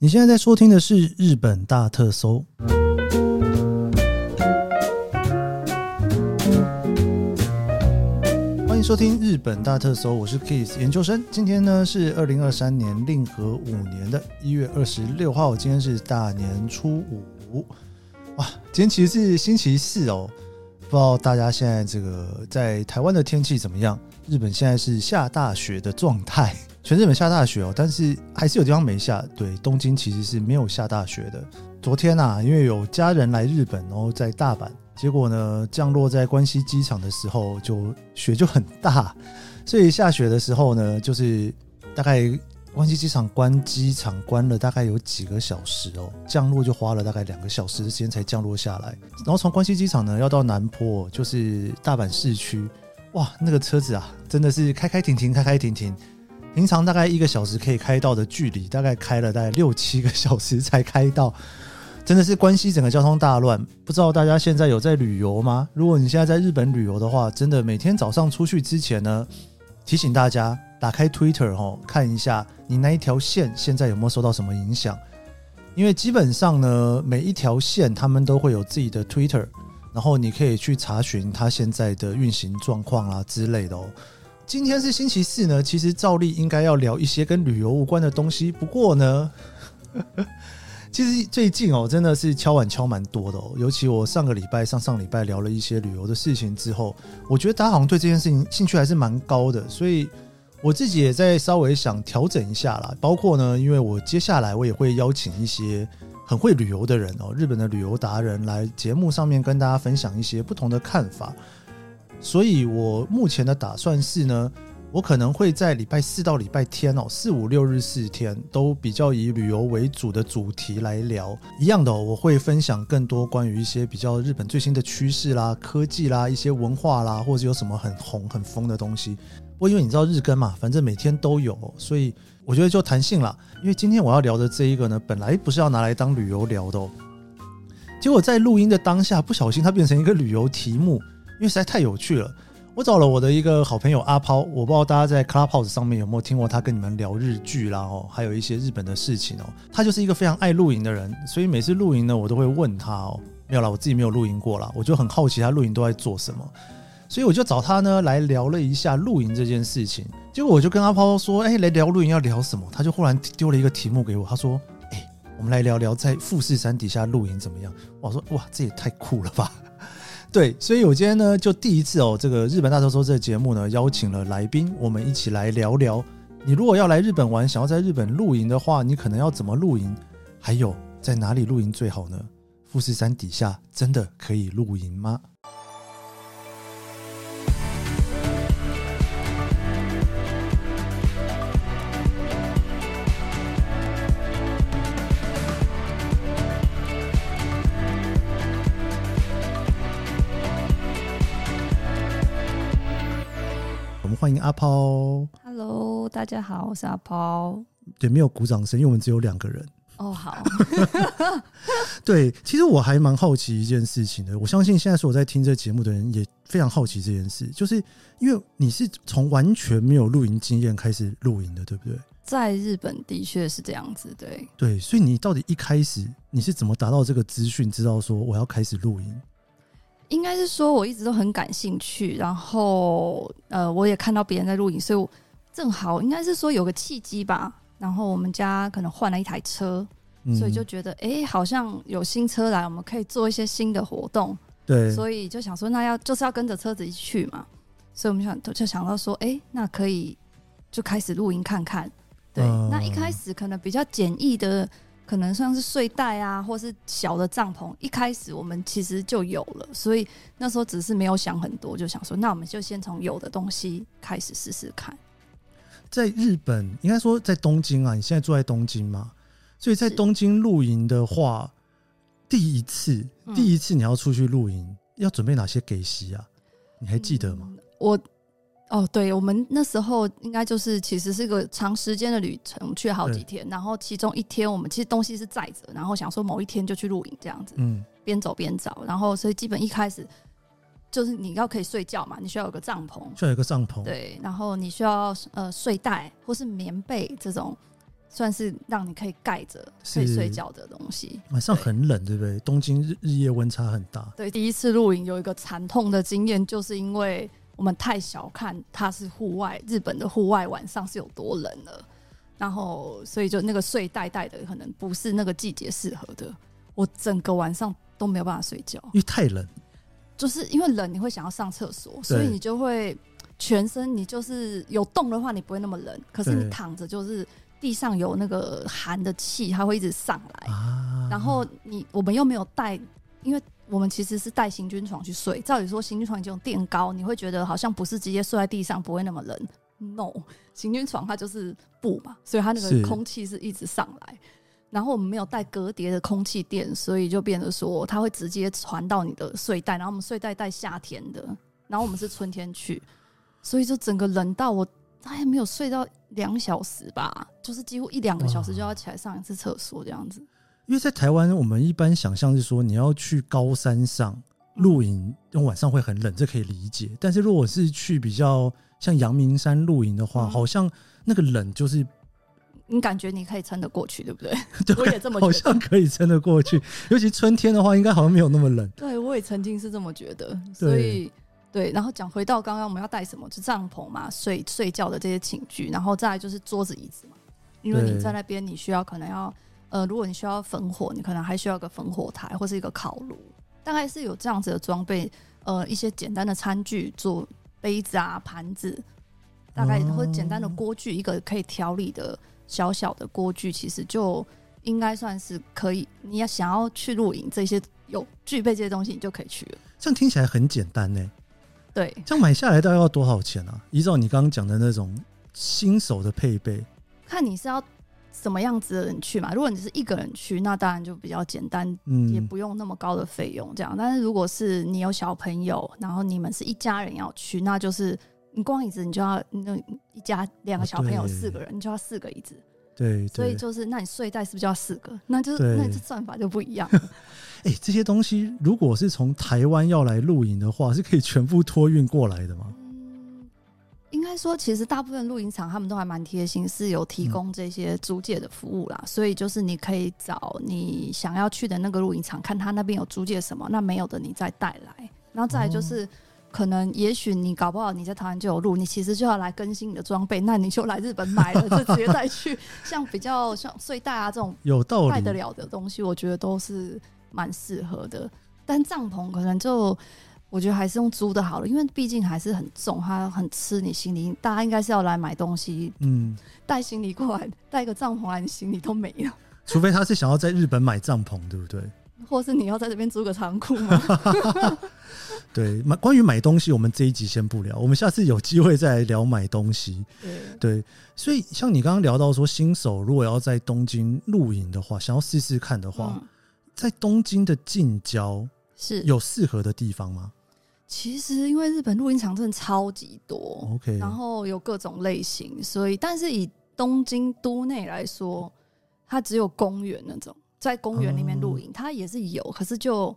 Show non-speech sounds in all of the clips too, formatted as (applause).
你现在在收听的是日本大特搜，欢迎收听日本大特搜，我是 Kiss 研究生。今天呢是二零二三年令和五年的一月二十六号，今天是大年初五，哇，今天其实是星期四哦。不知道大家现在这个在台湾的天气怎么样？日本现在是下大雪的状态。全日本下大雪哦，但是还是有地方没下。对，东京其实是没有下大雪的。昨天啊，因为有家人来日本，然后在大阪，结果呢，降落在关西机场的时候，就雪就很大，所以下雪的时候呢，就是大概关西机场关机场关了大概有几个小时哦，降落就花了大概两个小时的时间才降落下来。然后从关西机场呢，要到南坡，就是大阪市区，哇，那个车子啊，真的是开开停停，开开停停。平常大概一个小时可以开到的距离，大概开了大概六七个小时才开到，真的是关西整个交通大乱。不知道大家现在有在旅游吗？如果你现在在日本旅游的话，真的每天早上出去之前呢，提醒大家打开 Twitter 哦，看一下你那一条线现在有没有受到什么影响，因为基本上呢，每一条线他们都会有自己的 Twitter，然后你可以去查询它现在的运行状况啊之类的哦。今天是星期四呢，其实照例应该要聊一些跟旅游无关的东西。不过呢，(laughs) 其实最近哦，真的是敲碗敲蛮多的哦。尤其我上个礼拜、上上礼拜聊了一些旅游的事情之后，我觉得大家好像对这件事情兴趣还是蛮高的。所以我自己也在稍微想调整一下啦。包括呢，因为我接下来我也会邀请一些很会旅游的人哦，日本的旅游达人来节目上面跟大家分享一些不同的看法。所以，我目前的打算是呢，我可能会在礼拜四到礼拜天哦，四五六日四天都比较以旅游为主的主题来聊。一样的，我会分享更多关于一些比较日本最新的趋势啦、科技啦、一些文化啦，或者有什么很红很疯的东西。不过因为你知道日更嘛，反正每天都有，所以我觉得就弹性啦。因为今天我要聊的这一个呢，本来不是要拿来当旅游聊的哦，结果在录音的当下，不小心它变成一个旅游题目。因为实在太有趣了，我找了我的一个好朋友阿抛，我不知道大家在 Clubhouse 上面有没有听过他跟你们聊日剧啦哦，还有一些日本的事情哦。他就是一个非常爱露营的人，所以每次露营呢，我都会问他哦。没有啦，我自己没有露营过啦，我就很好奇他露营都在做什么，所以我就找他呢来聊了一下露营这件事情。结果我就跟阿抛说：“哎，来聊露营要聊什么？”他就忽然丢了一个题目给我，他说：“哎，我们来聊聊在富士山底下露营怎么样？”我说：“哇，这也太酷了吧！”对，所以我今天呢，就第一次哦，这个日本大特搜这个节目呢，邀请了来宾，我们一起来聊聊。你如果要来日本玩，想要在日本露营的话，你可能要怎么露营？还有在哪里露营最好呢？富士山底下真的可以露营吗？欢迎阿抛，Hello，大家好，我是阿抛。对，没有鼓掌声，因为我们只有两个人。哦、oh，好。(laughs) 对，其实我还蛮好奇一件事情的。我相信现在所有在听这个节目的人也非常好奇这件事，就是因为你是从完全没有露营经验开始露营的，对不对？在日本的确是这样子，对。对，所以你到底一开始你是怎么达到这个资讯，知道说我要开始露营？应该是说我一直都很感兴趣，然后呃，我也看到别人在录影，所以我正好应该是说有个契机吧。然后我们家可能换了一台车，嗯、所以就觉得哎、欸，好像有新车来，我们可以做一些新的活动。对，所以就想说，那要就是要跟着车子一起去嘛。所以我们想就想到说，哎、欸，那可以就开始露营看看。对、呃，那一开始可能比较简易的。可能像是睡袋啊，或是小的帐篷，一开始我们其实就有了，所以那时候只是没有想很多，就想说，那我们就先从有的东西开始试试看。在日本，应该说在东京啊，你现在住在东京吗？所以在东京露营的话，第一次，第一次你要出去露营，要准备哪些给息啊？你还记得吗？嗯、我。哦，对，我们那时候应该就是其实是一个长时间的旅程，去了好几天，然后其中一天我们其实东西是载着，然后想说某一天就去露营这样子，嗯，边走边找，然后所以基本一开始就是你要可以睡觉嘛，你需要有个帐篷，需要有个帐篷，对，然后你需要呃睡袋或是棉被这种算是让你可以盖着可以睡觉的东西。晚上很冷，对不对？东京日日夜温差很大。对，第一次露营有一个惨痛的经验，就是因为我们太小看它是户外，日本的户外晚上是有多冷了。然后，所以就那个睡袋带的可能不是那个季节适合的，我整个晚上都没有办法睡觉，因为太冷。就是因为冷，你会想要上厕所，所以你就会全身你就是有动的话，你不会那么冷。可是你躺着，就是地上有那个寒的气，它会一直上来。然后你我们又没有带，因为我们其实是带行军床去睡。照理说，行军床这种垫高，你会觉得好像不是直接睡在地上不会那么冷。No，行军床它就是布嘛，所以它那个空气是一直上来。然后我们没有带隔叠的空气垫，所以就变得说它会直接传到你的睡袋。然后我们睡袋带夏天的，然后我们是春天去，所以就整个冷到我大概没有睡到两小时吧，就是几乎一两个小时就要起来上一次厕所这样子。因为在台湾，我们一般想象是说你要去高山上露营，用晚上会很冷，这可以理解。但是如果是去比较像阳明山露营的话，嗯、好像那个冷就是。你感觉你可以撑得过去，对不对？(laughs) 对，我也这么觉得，好像可以撑得过去。尤其春天的话，应该好像没有那么冷。对，我也曾经是这么觉得。所以，对，然后讲回到刚刚我们要带什么，就帐篷嘛，睡睡觉的这些寝具，然后再来就是桌子椅子嘛。因为你在那边，你需要可能要呃，如果你需要焚火，你可能还需要个焚火台或是一个烤炉，大概是有这样子的装备。呃，一些简单的餐具，做杯子啊、盘子，大概或简单的锅具，一个可以调理的。小小的锅具其实就应该算是可以。你要想要去露营，这些有具备这些东西，你就可以去了。这样听起来很简单呢。对，这样买下来大概要多少钱啊？依照你刚刚讲的那种新手的配备，看你是要什么样子的人去嘛。如果你是一个人去，那当然就比较简单，嗯，也不用那么高的费用这样。但是如果是你有小朋友，然后你们是一家人要去，那就是。你光椅子，你就要那一家两个小朋友四个人，你就要四个椅子。对，所以就是，那你睡袋是不是就要四个？那就是那这算法就不一样。哎、欸，这些东西如果是从台湾要来露营的话，是可以全部托运过来的吗？嗯，应该说，其实大部分露营场他们都还蛮贴心，是有提供这些租借的服务啦。所以就是你可以找你想要去的那个露营场，看他那边有租借什么，那没有的你再带来。然后再来就是。哦可能也许你搞不好你在台湾就有路，你其实就要来更新你的装备，那你就来日本买了，(laughs) 就直接带去。像比较像睡袋啊这种有道理带得了的东西，我觉得都是蛮适合的。但帐篷可能就我觉得还是用租的好了，因为毕竟还是很重，它很吃你行李。大家应该是要来买东西，嗯，带行李过来，带个帐篷来，你行李都没了。除非他是想要在日本买帐篷，对不对？或是你要在这边租个仓库吗？(laughs) 对，买关于买东西，我们这一集先不聊，我们下次有机会再来聊买东西。对，对，所以像你刚刚聊到说，新手如果要在东京露营的话，想要试试看的话，嗯、在东京的近郊是有适合的地方吗？其实因为日本露营场真的超级多，OK，然后有各种类型，所以但是以东京都内来说，它只有公园那种。在公园里面露营，它也是有，可是就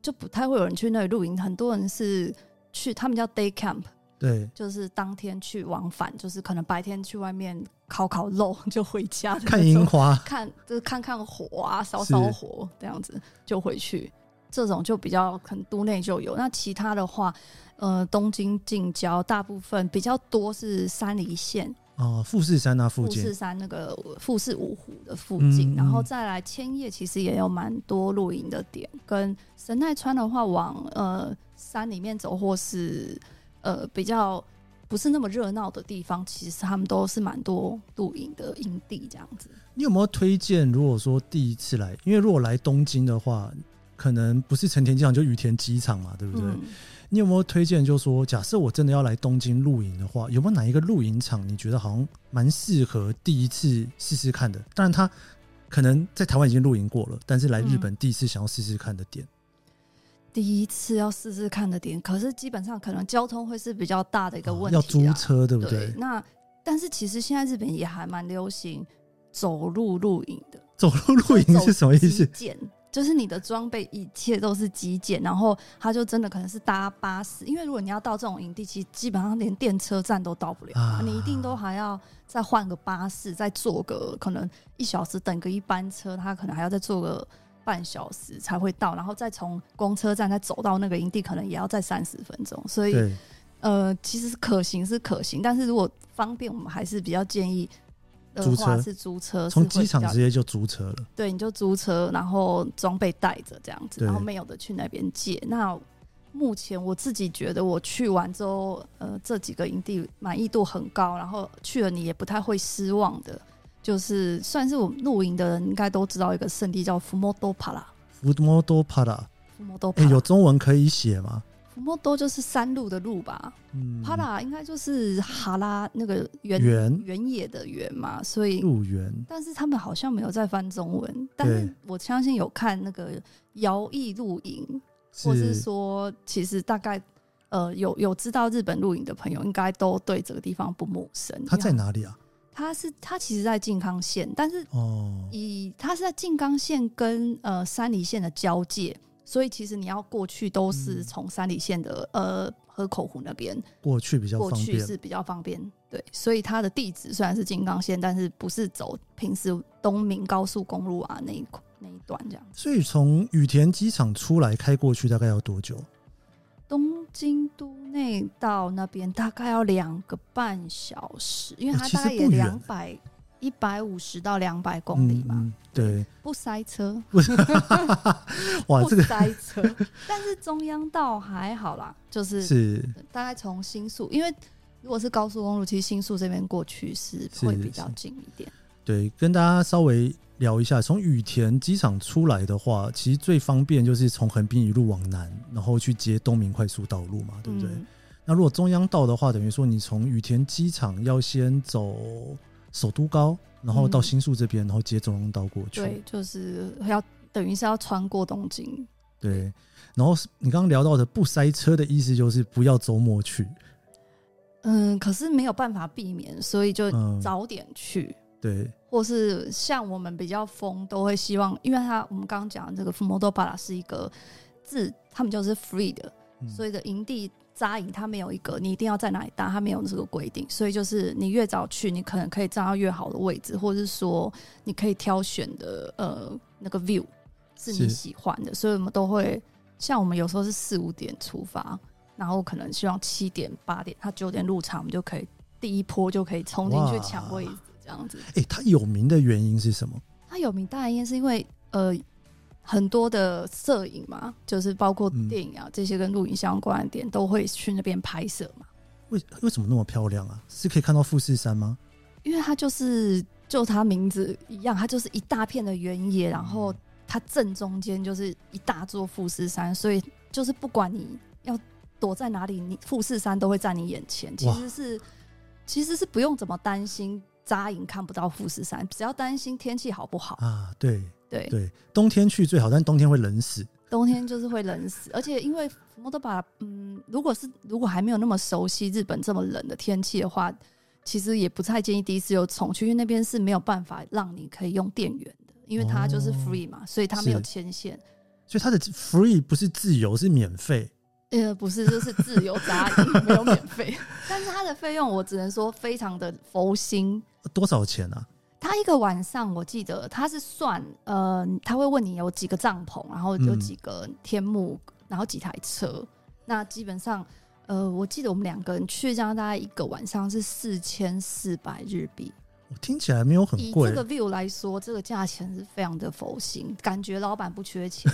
就不太会有人去那里露营。很多人是去，他们叫 day camp，对，就是当天去往返，就是可能白天去外面烤烤肉就回家，看樱花，看就是看看火啊，烧烧火这样子就回去。这种就比较可能都内就有。那其他的话，呃，东京近郊大部分比较多是山梨县。哦，富士山那附近，富士山那个富士五湖的附近，嗯、然后再来千叶，其实也有蛮多露营的点。跟神奈川的话，往呃山里面走，或是呃比较不是那么热闹的地方，其实他们都是蛮多露营的营地这样子。你有没有推荐？如果说第一次来，因为如果来东京的话，可能不是成田机场，就羽田机场嘛，对不对？嗯你有没有推荐？就是说，假设我真的要来东京露营的话，有没有哪一个露营场你觉得好像蛮适合第一次试试看的？当然，他可能在台湾已经露营过了，但是来日本第一次想要试试看的点，嗯、第一次要试试看的点，可是基本上可能交通会是比较大的一个问题。要租车，对不对？对，那但是其实现在日本也还蛮流行走路露营的。走路露营是什么意思？就是你的装备一切都是极简，然后他就真的可能是搭巴士，因为如果你要到这种营地，其实基本上连电车站都到不了，啊、你一定都还要再换个巴士，再坐个可能一小时等个一班车，他可能还要再坐个半小时才会到，然后再从公车站再走到那个营地，可能也要再三十分钟，所以呃，其实是可行是可行，但是如果方便，我们还是比较建议。租车是租车，从机场直接就租车了。对，你就租车，然后装备带着这样子，然后没有的去那边借。那目前我自己觉得，我去完之后，呃，这几个营地满意度很高，然后去了你也不太会失望的。就是算是我们露营的人应该都知道一个圣地叫福摩多帕拉。福摩多帕拉，福摩多帕拉，有中文可以写吗？福摩多就是山路的路吧，嗯，帕拉应该就是哈拉那个原原野的原嘛，所以路原。但是他们好像没有在翻中文，但是我相信有看那个摇曳露营，或是说其实大概呃有有知道日本露营的朋友，应该都对这个地方不陌生。他在哪里啊？他是他其实，在静冈县，但是哦，以他是在静冈县跟呃山梨县的交界。所以其实你要过去都是从山里县的、嗯、呃河口湖那边过去比较方便，过去是比较方便。对，所以它的地址虽然是金刚线，但是不是走平时东明高速公路啊那一那一段这样。所以从羽田机场出来开过去大概要多久？东京都内到那边大概要两个半小时，因为它大概也两百。一百五十到两百公里嘛，嗯、对，不塞车，(laughs) 哇，这个不塞车，但是中央道还好啦，就是是大概从新宿，因为如果是高速公路，其实新宿这边过去是会比较近一点。对，跟大家稍微聊一下，从羽田机场出来的话，其实最方便就是从横滨一路往南，然后去接东明快速道路嘛，对不对？嗯、那如果中央道的话，等于说你从羽田机场要先走。首都高，然后到新宿这边，嗯、然后接中央道过去。对，就是要等于是要穿过东京。对，然后你刚刚聊到的不塞车的意思就是不要周末去。嗯，可是没有办法避免，所以就早点去。嗯、对，或是像我们比较疯，都会希望，因为他我们刚刚讲的这个福摩多巴拉是一个自，他们就是 free 的，嗯、所以的营地。扎营，它没有一个你一定要在哪里搭，它没有这个规定，所以就是你越早去，你可能可以站到越好的位置，或者是说你可以挑选的呃那个 view 是你喜欢的，所以我们都会像我们有时候是四五点出发，然后可能希望七点八点，他九点入场，我们就可以第一波就可以冲进去抢位置这样子。哎、欸，它有名的原因是什么？它有名当然因是因为呃。很多的摄影嘛，就是包括电影啊、嗯、这些跟录影相关的点，都会去那边拍摄嘛。为为什么那么漂亮啊？是可以看到富士山吗？因为它就是就它名字一样，它就是一大片的原野，然后它正中间就是一大座富士山，所以就是不管你要躲在哪里，你富士山都会在你眼前。其实是其实是不用怎么担心扎营看不到富士山，只要担心天气好不好啊？对。对对，冬天去最好，但冬天会冷死。冬天就是会冷死，而且因为福摩多巴，嗯，如果是如果还没有那么熟悉日本这么冷的天气的话，其实也不太建议第一次有冲去，因为那边是没有办法让你可以用电源的，因为它就是 free 嘛，哦、所以它没有牵线。所以它的 free 不是自由，是免费。呃，不是，就是自由扎营，(laughs) 没有免费。但是它的费用，我只能说非常的佛心。多少钱啊？他一个晚上，我记得他是算，呃，他会问你有几个帐篷，然后有几个天幕，嗯、然后几台车。那基本上，呃，我记得我们两个人去这样，大概一个晚上是四千四百日币。听起来没有很贵。以这个 view 来说，这个价钱是非常的佛心，感觉老板不缺钱。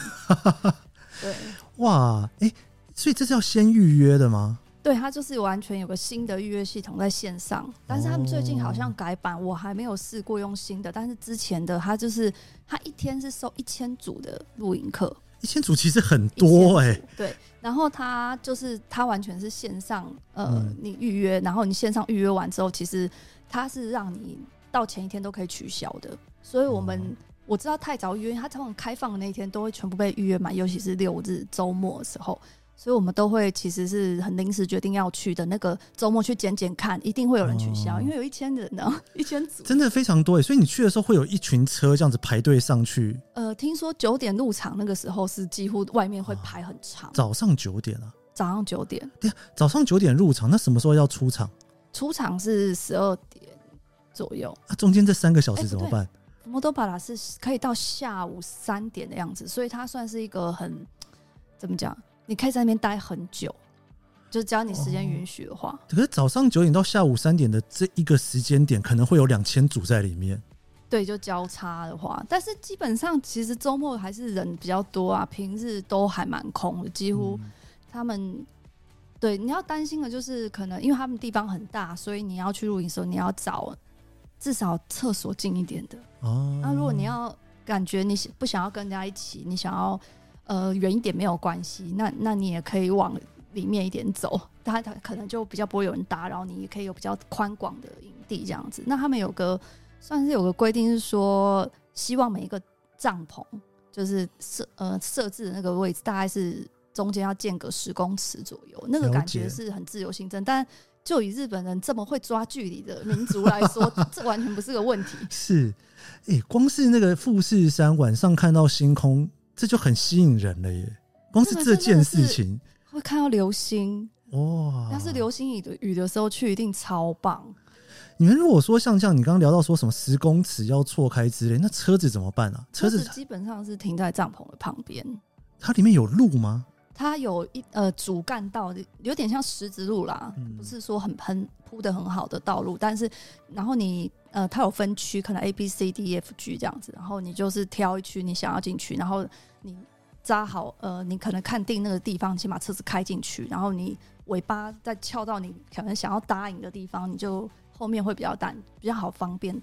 (laughs) 对，哇，哎、欸，所以这是要先预约的吗？对，它就是完全有个新的预约系统在线上，但是他们最近好像改版，我还没有试过用新的。但是之前的它就是，它一天是收一千组的录影课，一千组其实很多哎、欸。对，然后它就是它完全是线上，呃，嗯、你预约，然后你线上预约完之后，其实它是让你到前一天都可以取消的。所以我们、嗯、我知道太早预约，它通常开放的那一天都会全部被预约满，尤其是六日周末的时候。所以我们都会其实是很临时决定要去的那个周末去捡捡看，一定会有人取消，哦、因为有一千人呢，(laughs) 一千组，真的非常多。所以你去的时候会有一群车这样子排队上去。呃，听说九点入场那个时候是几乎外面会排很长。哦、早上九点啊？早上九点？对呀，早上九点入场，那什么时候要出场？出场是十二点左右。啊，中间这三个小时怎么办？摩多巴拉是可以到下午三点的样子，所以它算是一个很怎么讲？你可以在那边待很久，就只要你时间允许的话。哦，可是早上九点到下午三点的这一个时间点，可能会有两千组在里面。对，就交叉的话，但是基本上其实周末还是人比较多啊，平日都还蛮空的，几乎他们、嗯、对你要担心的就是可能因为他们地方很大，所以你要去露营的时候，你要找至少厕所近一点的。哦，那如果你要感觉你不想要跟人家一起，你想要。呃，远一点没有关系，那那你也可以往里面一点走，他他可能就比较不会有人打扰你，也可以有比较宽广的营地这样子。那他们有个算是有个规定是说，希望每一个帐篷就是设呃设置的那个位置，大概是中间要间隔十公尺左右，那个感觉是很自由行政。但就以日本人这么会抓距离的民族来说，(laughs) 这完全不是个问题。是，哎、欸，光是那个富士山晚上看到星空。这就很吸引人了耶！光是这件事情，会看到流星哇！要是流星雨的雨的时候去，一定超棒。你们如果说像这样，你刚刚聊到说什么十公尺要错开之类，那车子怎么办啊？车子基本上是停在帐篷的旁边。它里面有路吗？它有一呃主干道，有点像石子路啦，嗯、不是说很很铺的很好的道路，但是然后你呃它有分区，可能 A B C D E F G 这样子，然后你就是挑一区你想要进去，然后你扎好呃你可能看定那个地方，先把车子开进去，然后你尾巴再翘到你可能想要搭营的地方，你就后面会比较淡比较好方便，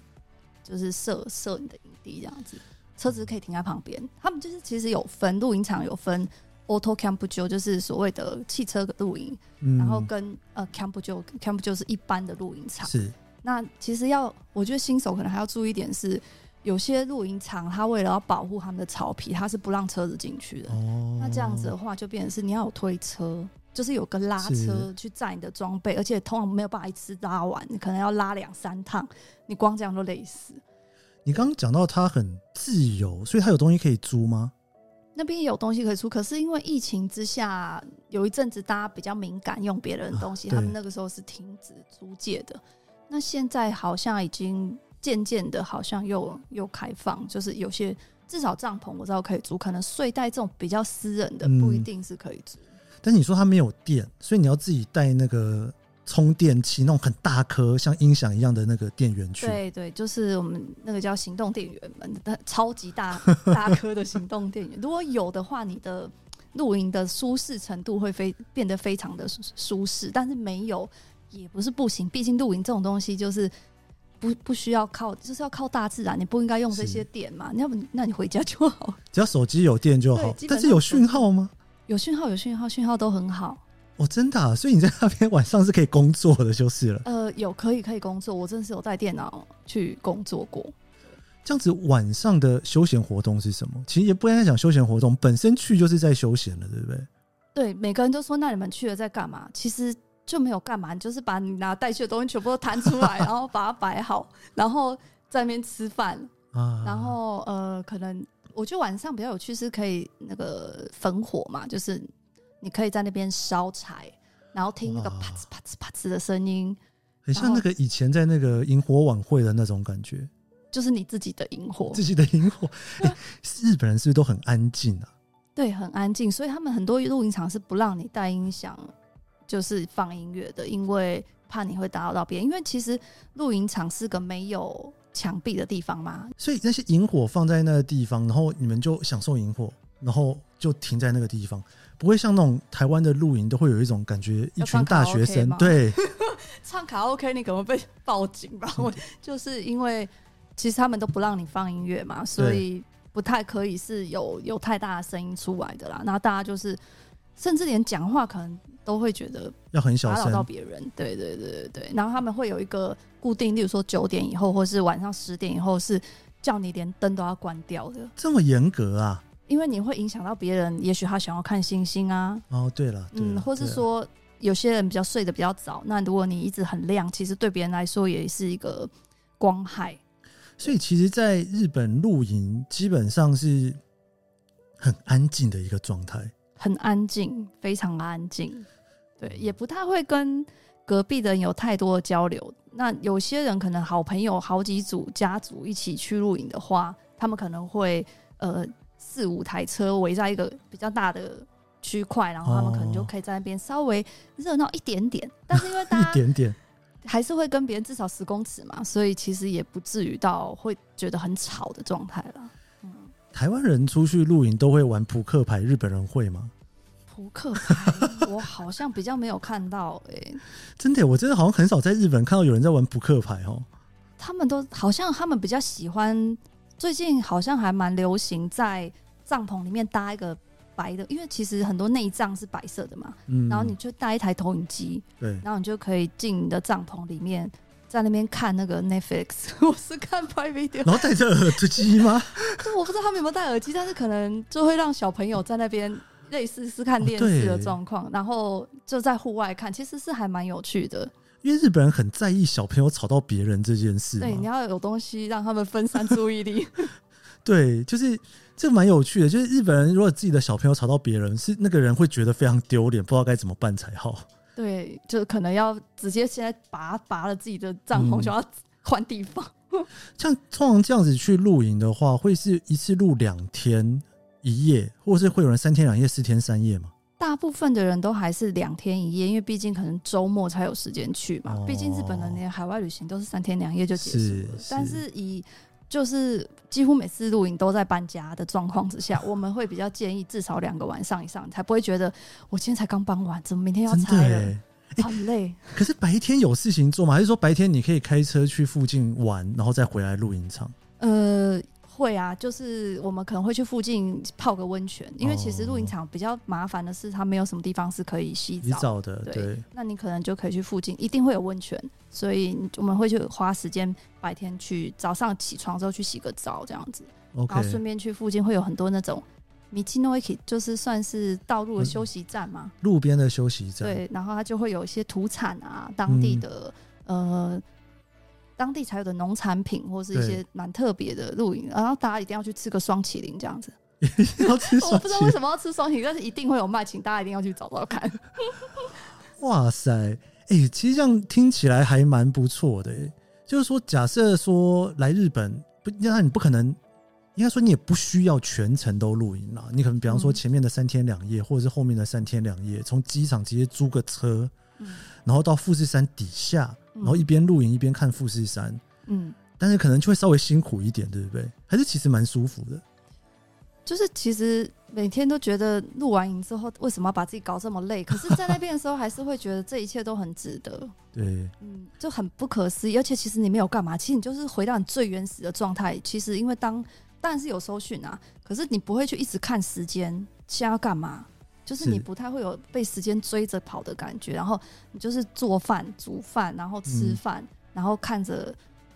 就是设设你的营地这样子，车子可以停在旁边。他们就是其实有分露营场有分。Auto Camp 就是所谓的汽车的露营，嗯、然后跟呃 Camp Camp 就是一般的露营场。是，那其实要我觉得新手可能还要注意一点是，有些露营场它为了要保护他们的草皮，它是不让车子进去的。哦，那这样子的话就变成是你要有推车，就是有个拉车去载你的装备，而且通常没有办法一次拉完，你可能要拉两三趟，你光这样都累死。你刚刚讲到它很自由，所以它有东西可以租吗？那边有东西可以出，可是因为疫情之下，有一阵子大家比较敏感用别人的东西，啊、他们那个时候是停止租借的。那现在好像已经渐渐的，好像又又开放，就是有些至少帐篷我知道可以租，可能睡袋这种比较私人的不一定是可以租。嗯、但你说它没有电，所以你要自己带那个。充电器那种很大颗，像音响一样的那个电源区，对对，就是我们那个叫行动电源门，它超级大 (laughs) 大颗的行动电源。如果有的话，你的露营的舒适程度会非变得非常的舒适。但是没有也不是不行，毕竟露营这种东西就是不不需要靠，就是要靠大自然，你不应该用这些电嘛？你要不那你回家就好，只要手机有电就好。但是有讯号吗？有讯号，有讯号，讯号都很好。哦，真的啊，所以你在那边晚上是可以工作的，就是了。呃，有可以可以工作，我真的是有带电脑去工作过。这样子晚上的休闲活动是什么？其实也不应该讲休闲活动，本身去就是在休闲了，对不对？对，每个人都说，那你们去了在干嘛？其实就没有干嘛，就是把你拿带去的东西全部都摊出来，(laughs) 然后把它摆好，然后在那边吃饭啊。然后呃，可能我觉得晚上比较有趣，是可以那个焚火嘛，就是。你可以在那边烧柴，然后听那个啪呲啪呲啪呲的声音，很像那个以前在那个萤火晚会的那种感觉。就是你自己的萤火，自己的萤火。(laughs) 欸，日本人是不是都很安静啊？对，很安静，所以他们很多露营场是不让你带音响，就是放音乐的，因为怕你会打扰到别人。因为其实露营场是个没有墙壁的地方嘛，所以那些萤火放在那个地方，然后你们就享受萤火，然后就停在那个地方。不会像那种台湾的露营，都会有一种感觉，一群大学生对 (laughs) 唱卡拉 OK，你可能被报警吧？(laughs) 我就是因为其实他们都不让你放音乐嘛，所以不太可以是有有太大的声音出来的啦。然后大家就是甚至连讲话可能都会觉得要很小声，打扰到别人。对对对对对。然后他们会有一个固定，例如说九点以后，或是晚上十点以后，是叫你连灯都要关掉的。这么严格啊？因为你会影响到别人，也许他想要看星星啊。哦，对了，嗯，或是说有些人比较睡得比较早，那如果你一直很亮，其实对别人来说也是一个光害。所以，其实，在日本露营基本上是很安静的一个状态，很安静，非常安静。对，也不太会跟隔壁的人有太多的交流。那有些人可能好朋友好几组家族一起去露营的话，他们可能会呃四五台车围在一个比较大的区块，然后他们可能就可以在那边稍微热闹一点点。但是因为大 (laughs) 家一点点还是会跟别人至少十公尺嘛，所以其实也不至于到会觉得很吵的状态了。嗯，台湾人出去露营都会玩扑克牌，日本人会吗？扑克牌，(laughs) 我好像比较没有看到哎、欸，真的，我真的好像很少在日本看到有人在玩扑克牌哦。他们都好像他们比较喜欢，最近好像还蛮流行在帐篷里面搭一个白的，因为其实很多内帐是白色的嘛，嗯，然后你就搭一台投影机，对，然后你就可以进你的帐篷里面，在那边看那个 Netflix，(laughs) 我是看 Prime Video，然后戴着耳机吗？(laughs) 我不知道他们有没有戴耳机，但是可能就会让小朋友在那边。类似是看电视的状况，哦，然后就在户外看，其实是还蛮有趣的。因为日本人很在意小朋友吵到别人这件事，对，你要有东西让他们分散注意力。(laughs) 对，就是这个蛮有趣的。就是日本人如果自己的小朋友吵到别人，是那个人会觉得非常丢脸，不知道该怎么办才好。对，就可能要直接现在拔拔了自己的帐篷，就要换地方。嗯、(laughs) 像通常这样子去露营的话，会是一次露两天。一夜，或是会有人三天两夜、四天三夜吗？大部分的人都还是两天一夜，因为毕竟可能周末才有时间去嘛。毕、哦、竟日本人连海外旅行都是三天两夜就结束了。是，但是以就是几乎每次露营都在搬家的状况之下，(laughs) 我们会比较建议至少两个晚上以上，才不会觉得我今天才刚搬完，怎么明天要拆了？(laughs) 很累。可是白天有事情做吗？还是说白天你可以开车去附近玩，然后再回来露营场？呃。会啊，就是我们可能会去附近泡个温泉，因为其实露营场比较麻烦的是，它没有什么地方是可以洗澡，的。对，对，那你可能就可以去附近，一定会有温泉，所以我们会去花时间白天去，早上起床之后去洗个澡这样子.然后顺便去附近会有很多那种道の駅，就是算是道路的休息站嘛，路边的休息站。对，然后它就会有一些土产啊，当地的、嗯、呃。当地才有的农产品，或是一些蛮特别的露营，然后大家一定要去吃个双麒麟这样子。(laughs) 要吃我不知道为什么要吃双麒麟，但是一定会有卖，请大家一定要去找找看。(laughs) (laughs) 哇塞，哎、欸，其实这样听起来还蛮不错的。就是说，假设说来日本，不，那你不可能，应该说你也不需要全程都露营啦。你可能比方说前面的三天两夜，或者是后面的三天两夜，从机场直接租个车，然后到富士山底下。然后一边露营一边看富士山，嗯，但是可能就会稍微辛苦一点，对不对？还是其实蛮舒服的。就是其实每天都觉得露完营之后，为什么要把自己搞这么累？可是，在那边的时候，还是会觉得这一切都很值得。(laughs) 对，嗯，就很不可思议。而且，其实你没有干嘛，其实你就是回到你最原始的状态。其实，因为当当然是有收讯啊，可是你不会去一直看时间，现在要干嘛？就是你不太会有被时间追着跑的感觉，然后你就是做饭、煮饭，然后吃饭、嗯，然后看着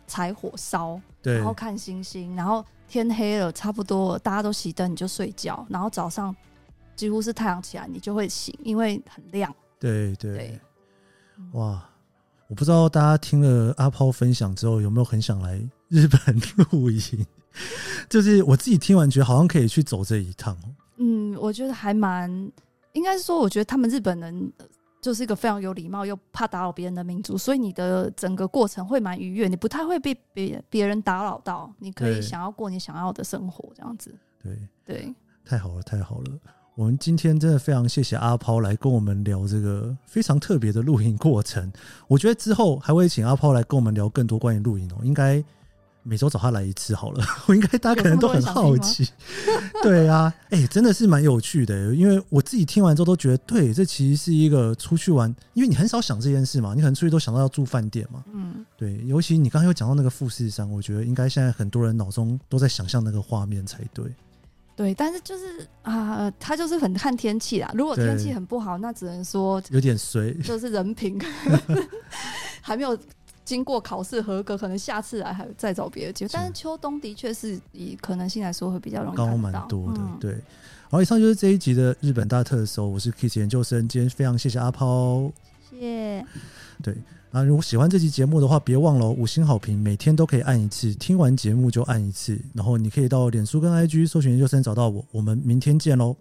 柴火烧，然后看星星，然后天黑了，差不多大家都熄灯，你就睡觉，然后早上几乎是太阳起来你就会醒，因为很亮。对对，对，哇！我不知道大家听了阿抛分享之后有没有很想来日本 (laughs) 露营？(laughs) 就是我自己听完觉得好像可以去走这一趟。嗯，我觉得还蛮。应该是说，我觉得他们日本人就是一个非常有礼貌又怕打扰别人的民族，所以你的整个过程会蛮愉悦，你不太会被别别人打扰到，你可以想要过你想要的生活，这样子。对对，太好了，太好了！我们今天真的非常谢谢阿抛来跟我们聊这个非常特别的露营过程。我觉得之后还会请阿抛来跟我们聊更多关于露营哦，应该。每周找他来一次好了，(laughs) 我应该大家可能都很好奇，(laughs) 对啊，哎、欸，真的是蛮有趣的，因为我自己听完之后都觉得，对，这其实是一个出去玩，因为你很少想这件事嘛，你可能出去都想到要住饭店嘛，嗯，对，尤其你刚刚又讲到那个富士山，我觉得应该现在很多人脑中都在想象那个画面才对，对，但是就是啊，他、呃、就是很看天气啦，如果天气很不好，那只能说有点随，(laughs) 就是人品还没有。经过考试合格，可能下次来还再找别的机会。但是秋冬的确是以可能性来说会比较容易高蛮多的，嗯、对。好，以上就是这一集的日本大特搜，我是 Kiss 研究生，今天非常谢谢阿抛，谢谢。对，啊，如果喜欢这期节目的话，别忘了五星好评，每天都可以按一次，听完节目就按一次，然后你可以到脸书跟 IG 搜寻研究生找到我，我们明天见喽。